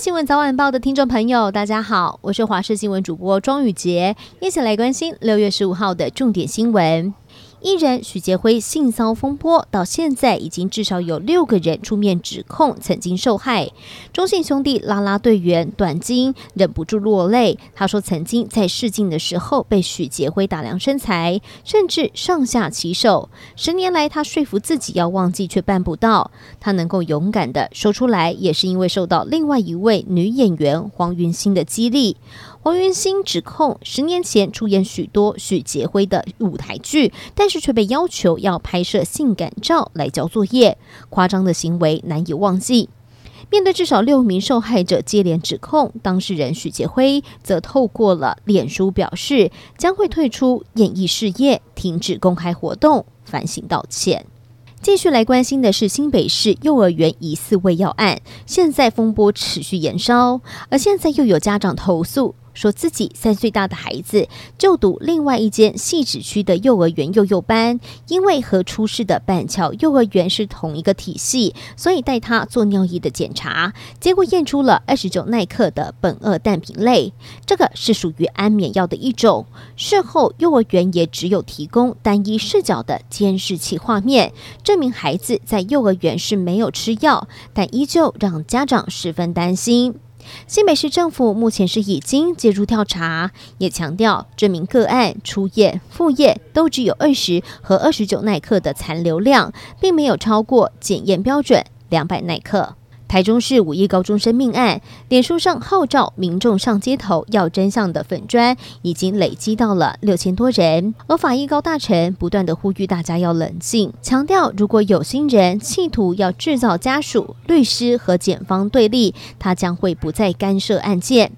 新闻早晚报的听众朋友，大家好，我是华视新闻主播庄宇洁，一起来关心六月十五号的重点新闻。艺人许杰辉性骚风波到现在已经至少有六个人出面指控曾经受害。中信兄弟拉拉队员短金忍不住落泪，他说曾经在试镜的时候被许杰辉打量身材，甚至上下其手。十年来他说服自己要忘记，却办不到。他能够勇敢地说出来，也是因为受到另外一位女演员黄云馨的激励。黄云新指控十年前出演许多许杰辉的舞台剧，但是却被要求要拍摄性感照来交作业，夸张的行为难以忘记。面对至少六名受害者接连指控，当事人许杰辉则透过了脸书表示，将会退出演艺事业，停止公开活动，反省道歉。继续来关心的是新北市幼儿园疑似喂药案，现在风波持续延烧，而现在又有家长投诉。说自己三岁大的孩子就读另外一间汐止区的幼儿园幼幼班，因为和出事的板桥幼儿园是同一个体系，所以带他做尿液的检查，结果验出了二十九奈克的苯二氮平类，这个是属于安眠药的一种。事后幼儿园也只有提供单一视角的监视器画面，证明孩子在幼儿园是没有吃药，但依旧让家长十分担心。新北市政府目前是已经介入调查，也强调这名个案初验、复验都只有二十和二十九奈克的残留量，并没有超过检验标准两百耐克。台中市五亿高中生命案，脸书上号召民众上街头要真相的粉砖，已经累积到了六千多人。而法医高大臣不断的呼吁大家要冷静，强调如果有心人企图要制造家属、律师和检方对立，他将会不再干涉案件。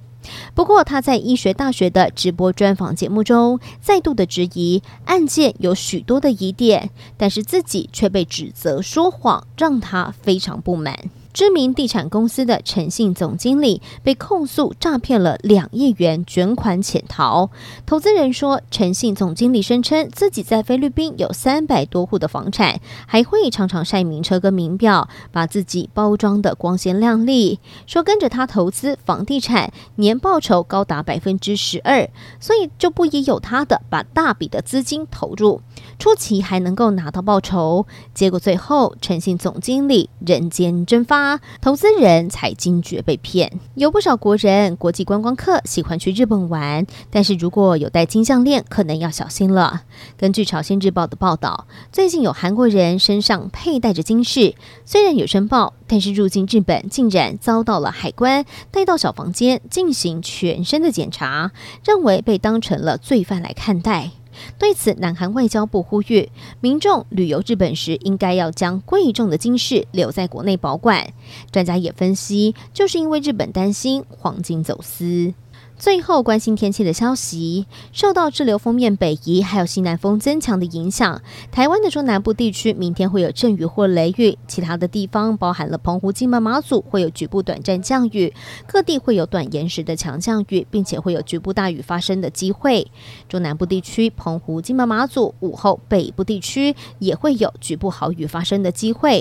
不过他在医学大学的直播专访节目中，再度的质疑案件有许多的疑点，但是自己却被指责说谎，让他非常不满。知名地产公司的诚信总经理被控诉诈骗了两亿元卷款潜逃。投资人说，诚信总经理声称自己在菲律宾有三百多户的房产，还会常常晒名车跟名表，把自己包装得光鲜亮丽。说跟着他投资房地产，年报酬高达百分之十二，所以就不疑有他的把大笔的资金投入，初期还能够拿到报酬。结果最后，诚信总经理人间蒸发。投资人才惊觉被骗，有不少国人国际观光客喜欢去日本玩，但是如果有戴金项链，可能要小心了。根据朝鲜日报的报道，最近有韩国人身上佩戴着金饰，虽然有申报，但是入境日本竟然遭到了海关带到小房间进行全身的检查，认为被当成了罪犯来看待。对此，南韩外交部呼吁民众旅游日本时，应该要将贵重的金饰留在国内保管。专家也分析，就是因为日本担心黄金走私。最后关心天气的消息，受到滞留锋面北移，还有西南风增强的影响，台湾的中南部地区明天会有阵雨或雷雨，其他的地方包含了澎湖、金门、马祖会有局部短暂降雨，各地会有短延时的强降雨，并且会有局部大雨发生的机会。中南部地区，澎湖、金门、马祖午后北部地区也会有局部豪雨发生的机会。